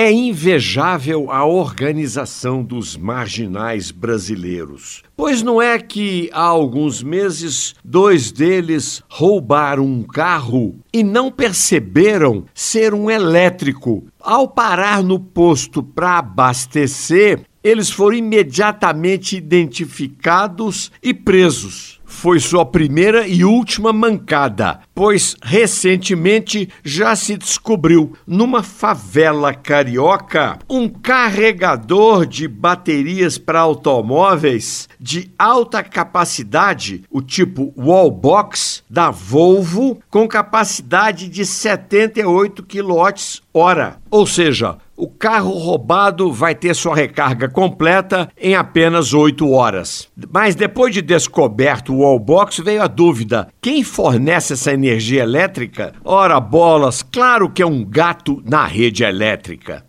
É invejável a organização dos marginais brasileiros. Pois não é que há alguns meses dois deles roubaram um carro e não perceberam ser um elétrico. Ao parar no posto para abastecer, eles foram imediatamente identificados e presos. Foi sua primeira e última mancada, pois recentemente já se descobriu numa favela carioca um carregador de baterias para automóveis de alta capacidade, o tipo Wallbox da Volvo, com capacidade de 78 kWh. Ou seja, o carro roubado vai ter sua recarga completa em apenas 8 horas. Mas depois de descoberto wallbox, veio a dúvida: quem fornece essa energia elétrica? Ora, bolas, claro que é um gato na rede elétrica.